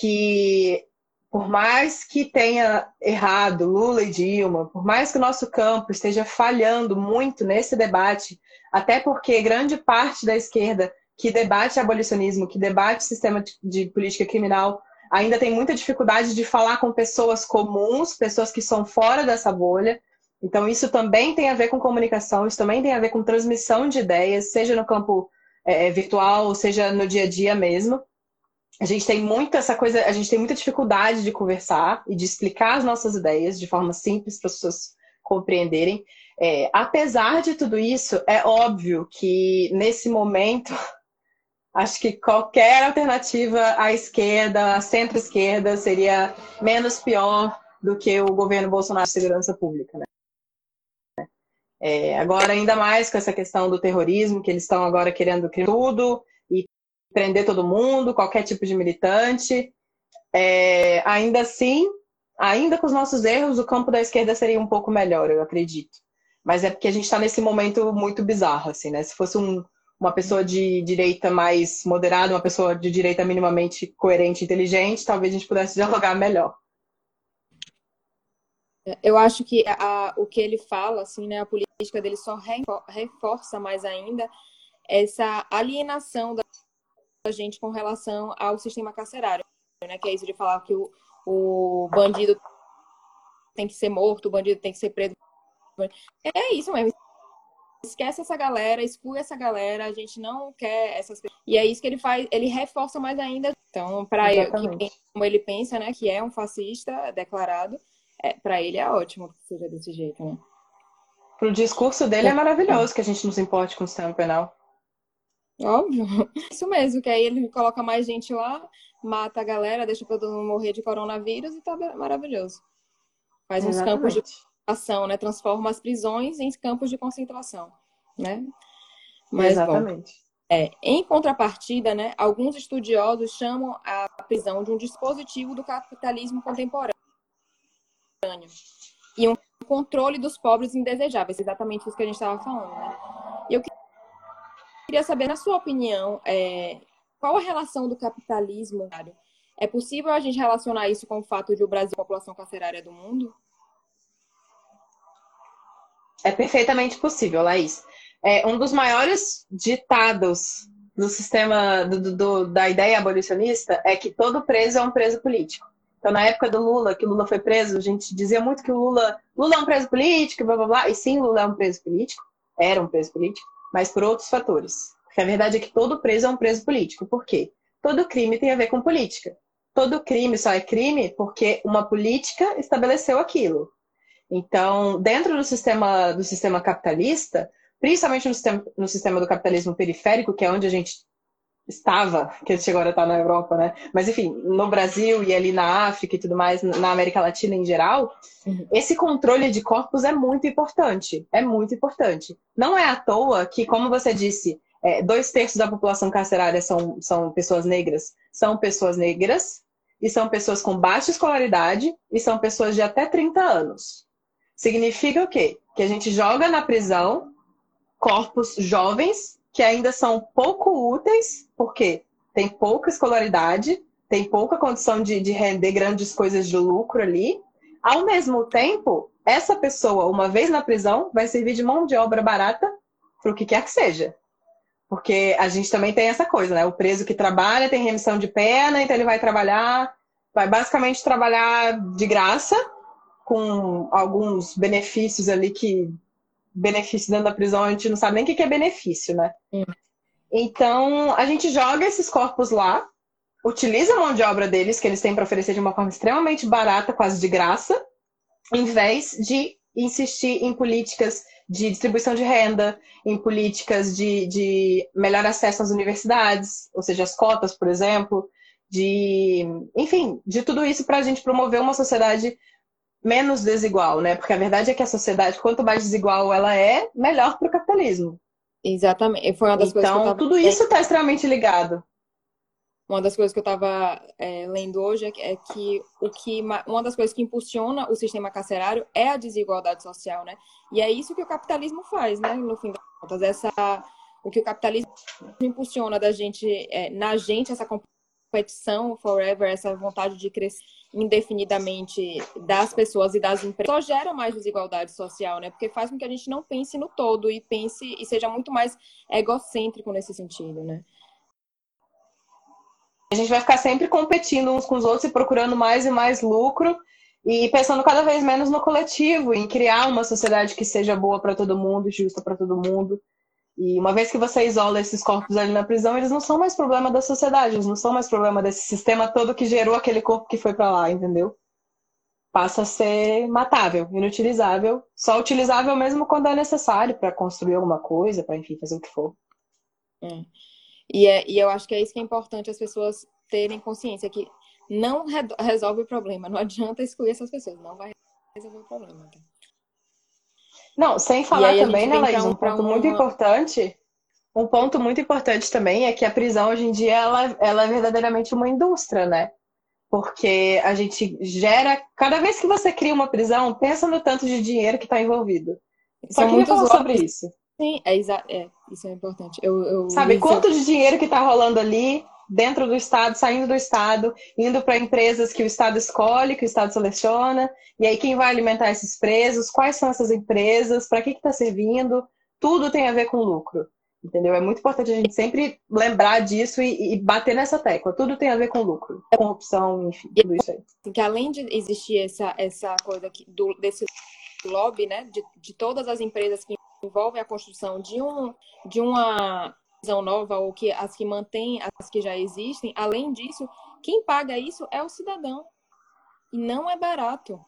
que por mais que tenha errado Lula e Dilma, por mais que o nosso campo esteja falhando muito nesse debate, até porque grande parte da esquerda que debate abolicionismo, que debate sistema de política criminal, ainda tem muita dificuldade de falar com pessoas comuns, pessoas que são fora dessa bolha. Então, isso também tem a ver com comunicação, isso também tem a ver com transmissão de ideias, seja no campo é, virtual, seja no dia a dia mesmo a gente tem muita essa coisa, a gente tem muita dificuldade de conversar e de explicar as nossas ideias de forma simples para as pessoas compreenderem. É, apesar de tudo isso, é óbvio que nesse momento *laughs* acho que qualquer alternativa à esquerda, à centro-esquerda, seria menos pior do que o governo Bolsonaro de segurança pública. Né? É, agora, ainda mais com essa questão do terrorismo, que eles estão agora querendo criar tudo prender todo mundo, qualquer tipo de militante. É, ainda assim, ainda com os nossos erros, o campo da esquerda seria um pouco melhor, eu acredito. Mas é porque a gente está nesse momento muito bizarro, assim, né? Se fosse um, uma pessoa de direita mais moderada, uma pessoa de direita minimamente coerente, inteligente, talvez a gente pudesse dialogar melhor. Eu acho que a, o que ele fala, assim, né, a política dele só reforça mais ainda essa alienação da a gente com relação ao sistema carcerário, né? Que é isso de falar que o, o bandido tem que ser morto, o bandido tem que ser preso. É isso mesmo. Esquece essa galera, exclui essa galera, a gente não quer essas pessoas. E é isso que ele faz, ele reforça mais ainda Então, para ele, como ele pensa, né, que é um fascista declarado, é, para ele é ótimo que seja desse jeito, né? Pro discurso dele é maravilhoso que a gente não se importe com o sistema penal. Óbvio. *laughs* Isso mesmo, que aí ele coloca mais gente lá, mata a galera, deixa todo mundo morrer de coronavírus e tá maravilhoso. Faz uns Exatamente. campos de concentração, né? Transforma as prisões em campos de concentração, né? Mas, Exatamente. Bom, é, em contrapartida, né, alguns estudiosos chamam a prisão de um dispositivo do capitalismo contemporâneo e um controle dos pobres indesejáveis, exatamente isso que a gente estava falando, né? E eu queria saber, na sua opinião, é, qual a relação do capitalismo? É possível a gente relacionar isso com o fato de o Brasil a população carcerária do mundo? É perfeitamente possível, Laís. É, um dos maiores ditados do sistema do, do, da ideia abolicionista é que todo preso é um preso político. Então, na época do Lula, que o Lula foi preso, a gente dizia muito que o Lula, Lula é um preso político, blá blá blá. E sim, Lula é um preso político, era um preso político, mas por outros fatores. Porque a verdade é que todo preso é um preso político. Por quê? Todo crime tem a ver com política. Todo crime só é crime porque uma política estabeleceu aquilo. Então, dentro do sistema, do sistema capitalista, principalmente no sistema, no sistema do capitalismo periférico, que é onde a gente estava, que a gente agora está na Europa, né? Mas enfim, no Brasil e ali na África e tudo mais, na América Latina em geral, uhum. esse controle de corpos é muito importante. É muito importante. Não é à toa que, como você disse, é, dois terços da população carcerária são, são pessoas negras. São pessoas negras e são pessoas com baixa escolaridade e são pessoas de até 30 anos. Significa o quê? Que a gente joga na prisão corpos jovens que ainda são pouco úteis, porque tem pouca escolaridade, tem pouca condição de, de render grandes coisas de lucro ali. Ao mesmo tempo, essa pessoa, uma vez na prisão, vai servir de mão de obra barata para o que quer que seja. Porque a gente também tem essa coisa, né? O preso que trabalha tem remissão de pena, então ele vai trabalhar, vai basicamente trabalhar de graça, com alguns benefícios ali que benefício dentro da prisão, a gente não sabe nem o que é benefício, né? Hum. Então, a gente joga esses corpos lá, utiliza a mão de obra deles, que eles têm para oferecer de uma forma extremamente barata, quase de graça, em vez de insistir em políticas de distribuição de renda, em políticas de, de melhor acesso às universidades, ou seja, as cotas, por exemplo, de, enfim, de tudo isso para a gente promover uma sociedade menos desigual, né? Porque a verdade é que a sociedade, quanto mais desigual ela é, melhor para o capitalismo. Exatamente. Foi uma das então, coisas que eu tava... tudo isso está extremamente ligado. Uma das coisas que eu estava é, lendo hoje é, é que, o que uma das coisas que impulsiona o sistema carcerário é a desigualdade social, né? E é isso que o capitalismo faz, né? No fim das contas, essa o que o capitalismo impulsiona da gente, é, na gente essa competição forever, essa vontade de crescer indefinidamente das pessoas e das empresas só gera mais desigualdade social, né? Porque faz com que a gente não pense no todo e pense e seja muito mais egocêntrico nesse sentido, né? A gente vai ficar sempre competindo uns com os outros e procurando mais e mais lucro e pensando cada vez menos no coletivo, em criar uma sociedade que seja boa para todo mundo, justa para todo mundo. E uma vez que você isola esses corpos ali na prisão, eles não são mais problema da sociedade, eles não são mais problema desse sistema todo que gerou aquele corpo que foi para lá, entendeu? Passa a ser matável, inutilizável, só utilizável mesmo quando é necessário para construir alguma coisa, para enfim, fazer o que for. É. E, é, e eu acho que é isso que é importante as pessoas terem consciência que não re resolve o problema, não adianta excluir essas pessoas, não vai resolver o problema. Não, sem falar também, né, Laís, um ponto uma... muito importante. Um ponto muito importante também é que a prisão hoje em dia ela, ela é verdadeiramente uma indústria, né? Porque a gente gera. Cada vez que você cria uma prisão, pensa no tanto de dinheiro que está envolvido. Só São queria falar sobre isso. Sim, é, é, isso é importante. Eu, eu Sabe quanto de dinheiro que está rolando ali? Dentro do Estado, saindo do Estado, indo para empresas que o Estado escolhe, que o Estado seleciona, e aí quem vai alimentar esses presos, quais são essas empresas, para que está servindo, tudo tem a ver com lucro. Entendeu? É muito importante a gente sempre lembrar disso e, e bater nessa tecla. Tudo tem a ver com lucro, corrupção, enfim, tudo isso aí. Que além de existir essa, essa coisa aqui, do, desse lobby, né, de, de todas as empresas que envolvem a construção de, um, de uma visão nova ou que as que mantêm as que já existem, além disso, quem paga isso é o cidadão. E não é barato.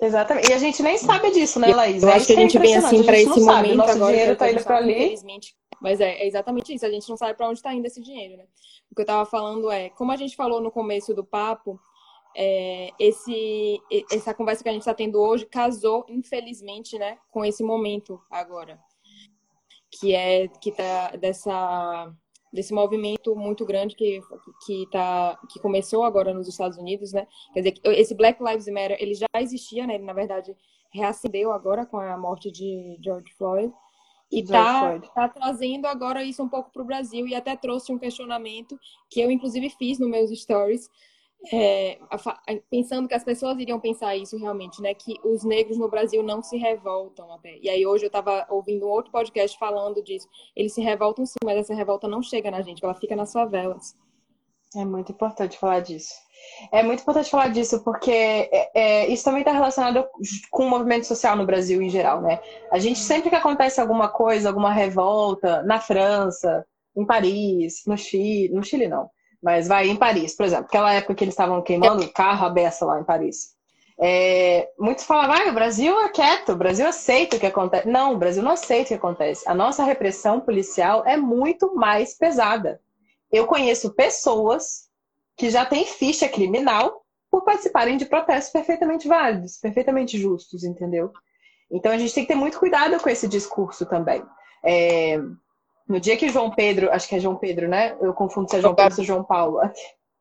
Exatamente. E a gente nem sabe disso, né, Laís? Eu é acho que a gente vem assim para esse momento Nosso agora. dinheiro tá indo para ali. Infelizmente. Mas é, é, exatamente isso. A gente não sabe para onde está indo esse dinheiro, né? O que eu estava falando é, como a gente falou no começo do papo, é, esse, essa conversa que a gente está tendo hoje casou, infelizmente, né, com esse momento agora, que é que tá dessa desse movimento muito grande que que tá que começou agora nos Estados Unidos, né? Quer dizer, esse Black Lives Matter ele já existia, né? Ele na verdade reacendeu agora com a morte de George Floyd e está tá trazendo agora isso um pouco para o Brasil e até trouxe um questionamento que eu inclusive fiz nos meus stories é, pensando que as pessoas iriam pensar isso realmente, né? Que os negros no Brasil não se revoltam até. E aí hoje eu estava ouvindo um outro podcast falando disso. Eles se revoltam sim, mas essa revolta não chega na gente, ela fica nas favelas. É muito importante falar disso. É muito importante falar disso porque é, é, isso também está relacionado com o movimento social no Brasil em geral, né? A gente sempre que acontece alguma coisa, alguma revolta na França, em Paris, no Chile, no Chile não, mas vai em Paris, por exemplo, aquela época que eles estavam queimando o carro a beça lá em Paris. É, muitos falavam, ah, o Brasil é quieto, o Brasil aceita o que acontece. Não, o Brasil não aceita o que acontece. A nossa repressão policial é muito mais pesada. Eu conheço pessoas que já têm ficha criminal por participarem de protestos perfeitamente válidos, perfeitamente justos, entendeu? Então a gente tem que ter muito cuidado com esse discurso também. É, no dia que João Pedro, acho que é João Pedro, né? Eu confundo se é João Pedro ou João Paulo.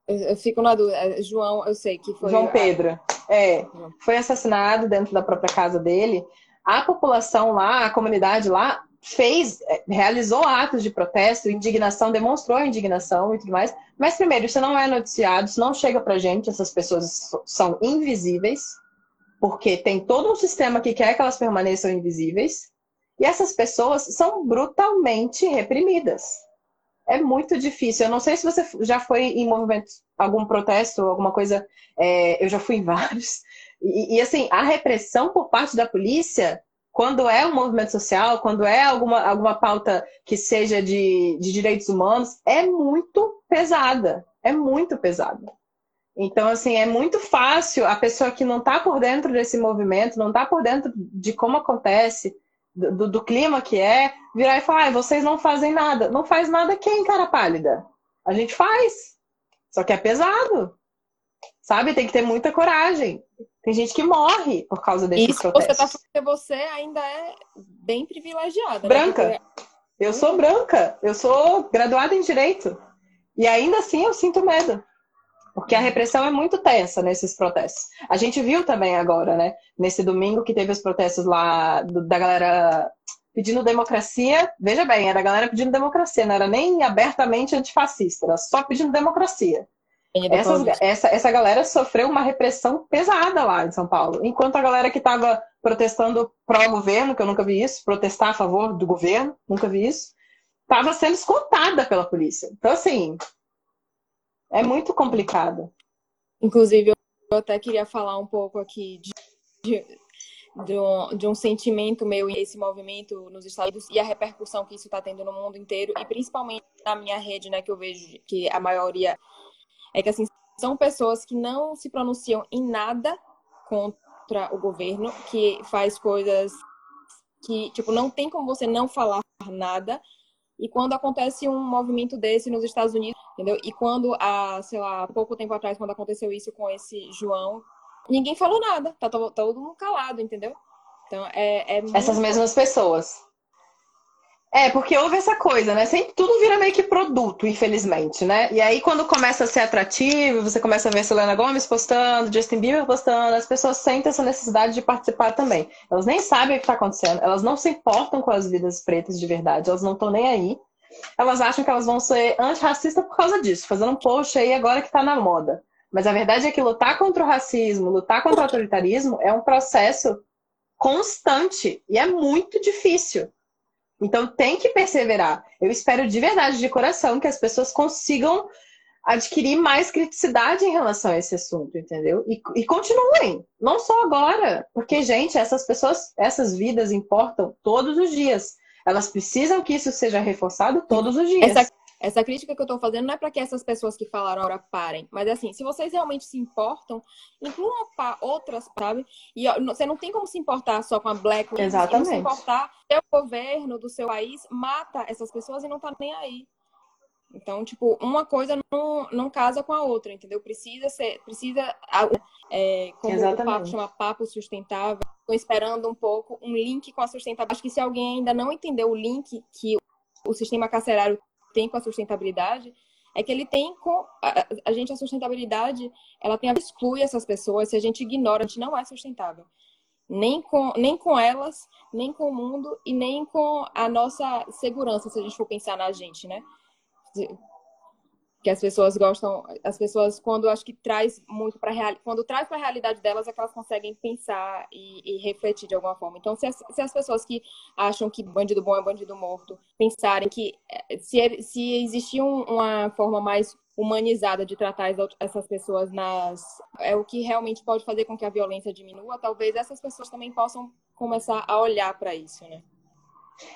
Eu, fico na dúvida. É, João, eu sei que foi. João Pedro. É. Foi assassinado dentro da própria casa dele. A população lá, a comunidade lá, fez, é, realizou atos de protesto, indignação, demonstrou indignação e tudo mais. Mas, primeiro, isso não é noticiado, isso não chega pra gente, essas pessoas são invisíveis, porque tem todo um sistema que quer que elas permaneçam invisíveis. E essas pessoas são brutalmente reprimidas. É muito difícil. Eu não sei se você já foi em movimento, algum protesto, alguma coisa. É, eu já fui em *laughs* vários. E, e, assim, a repressão por parte da polícia, quando é um movimento social, quando é alguma, alguma pauta que seja de, de direitos humanos, é muito pesada. É muito pesada. Então, assim, é muito fácil a pessoa que não está por dentro desse movimento, não está por dentro de como acontece, do, do, clima que é, virar e falar, ah, vocês não fazem nada. Não faz nada quem, cara pálida? A gente faz. Só que é pesado. Sabe? Tem que ter muita coragem. Tem gente que morre por causa desses Isso protestos. Você tá falando que você ainda é bem privilegiada. Né? Branca. Né? Eu sou branca. Eu sou graduada em Direito. E ainda assim eu sinto medo. Porque a repressão é muito tensa nesses protestos. A gente viu também agora, né? Nesse domingo que teve os protestos lá do, da galera pedindo democracia. Veja bem, era a galera pedindo democracia, não era nem abertamente antifascista, era só pedindo democracia. Essas, essa, essa galera sofreu uma repressão pesada lá em São Paulo. Enquanto a galera que estava protestando pró-governo, que eu nunca vi isso, protestar a favor do governo, nunca vi isso, estava sendo escoltada pela polícia. Então, assim, é muito complicado. Inclusive, eu até queria falar um pouco aqui de, de, de, um, de um sentimento meu esse movimento nos Estados Unidos e a repercussão que isso está tendo no mundo inteiro e principalmente na minha rede, né, que eu vejo que a maioria é que assim são pessoas que não se pronunciam em nada contra o governo, que faz coisas que tipo não tem como você não falar nada e quando acontece um movimento desse nos Estados Unidos, entendeu? E quando, há, sei lá, pouco tempo atrás, quando aconteceu isso com esse João, ninguém falou nada, tá todo, todo mundo calado, entendeu? Então, é, é muito... Essas mesmas pessoas. É, porque houve essa coisa, né? Sempre tudo vira meio que produto, infelizmente, né? E aí, quando começa a ser atrativo, você começa a ver Selena Gomes postando, Justin Bieber postando, as pessoas sentem essa necessidade de participar também. Elas nem sabem o que está acontecendo, elas não se importam com as vidas pretas de verdade, elas não estão nem aí. Elas acham que elas vão ser antirracistas por causa disso, fazendo um post aí agora que está na moda. Mas a verdade é que lutar contra o racismo, lutar contra o autoritarismo é um processo constante e é muito difícil. Então tem que perseverar. Eu espero de verdade, de coração, que as pessoas consigam adquirir mais criticidade em relação a esse assunto, entendeu? E, e continuem, não só agora, porque gente, essas pessoas, essas vidas importam todos os dias. Elas precisam que isso seja reforçado todos os dias. Essa, essa crítica que eu estou fazendo não é para que essas pessoas que falaram agora parem, mas é assim, se vocês realmente se importam, incluam outras, sabe? E você não tem como se importar só com a Black Lives, Exatamente. se importar, o governo do seu país mata essas pessoas e não tá nem aí. Então, tipo, uma coisa não, não casa com a outra, entendeu? Precisa ser, precisa, é, como Exatamente. o papo chama papo sustentável, estou esperando um pouco um link com a sustentabilidade. Acho que se alguém ainda não entendeu o link que o sistema carcerário tem com a sustentabilidade, é que ele tem com a, a gente a sustentabilidade, ela tem a exclui essas pessoas, se a gente ignora, a gente não é sustentável. Nem com, nem com elas, nem com o mundo e nem com a nossa segurança, se a gente for pensar na gente, né? Que as pessoas gostam, as pessoas quando acho que traz muito para real, quando traz para a realidade delas é que elas conseguem pensar e, e refletir de alguma forma. Então, se as, se as, pessoas que acham que bandido bom é bandido morto pensarem que eh, se, se existir um, uma forma mais humanizada de tratar essas pessoas nas é o que realmente pode fazer com que a violência diminua, talvez essas pessoas também possam começar a olhar para isso, né?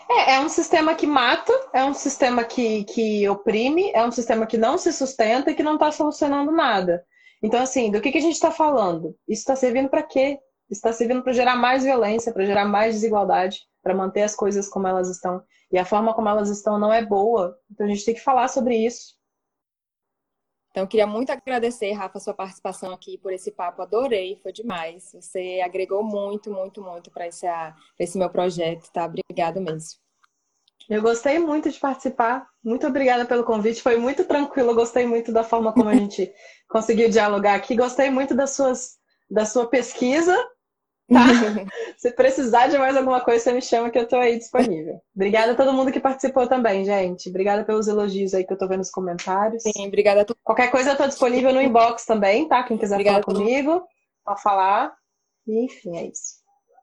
É, é um sistema que mata, é um sistema que, que oprime, é um sistema que não se sustenta e que não está solucionando nada. Então, assim, do que, que a gente está falando? Isso está servindo para quê? Está servindo para gerar mais violência, para gerar mais desigualdade, para manter as coisas como elas estão. E a forma como elas estão não é boa. Então, a gente tem que falar sobre isso. Então, eu queria muito agradecer, Rafa, sua participação aqui por esse papo. Adorei, foi demais. Você agregou muito, muito, muito para esse, esse meu projeto, tá? Obrigada mesmo. Eu gostei muito de participar. Muito obrigada pelo convite. Foi muito tranquilo. Gostei muito da forma como a gente *laughs* conseguiu dialogar aqui. Gostei muito das suas, da sua pesquisa Tá? *laughs* Se precisar de mais alguma coisa, você me chama que eu tô aí disponível. Obrigada a todo mundo que participou também, gente. Obrigada pelos elogios aí que eu tô vendo nos comentários. Sim, obrigada a todos. Qualquer coisa eu tô disponível no inbox também, tá? Quem quiser obrigada falar comigo, pode falar. E, enfim, é isso.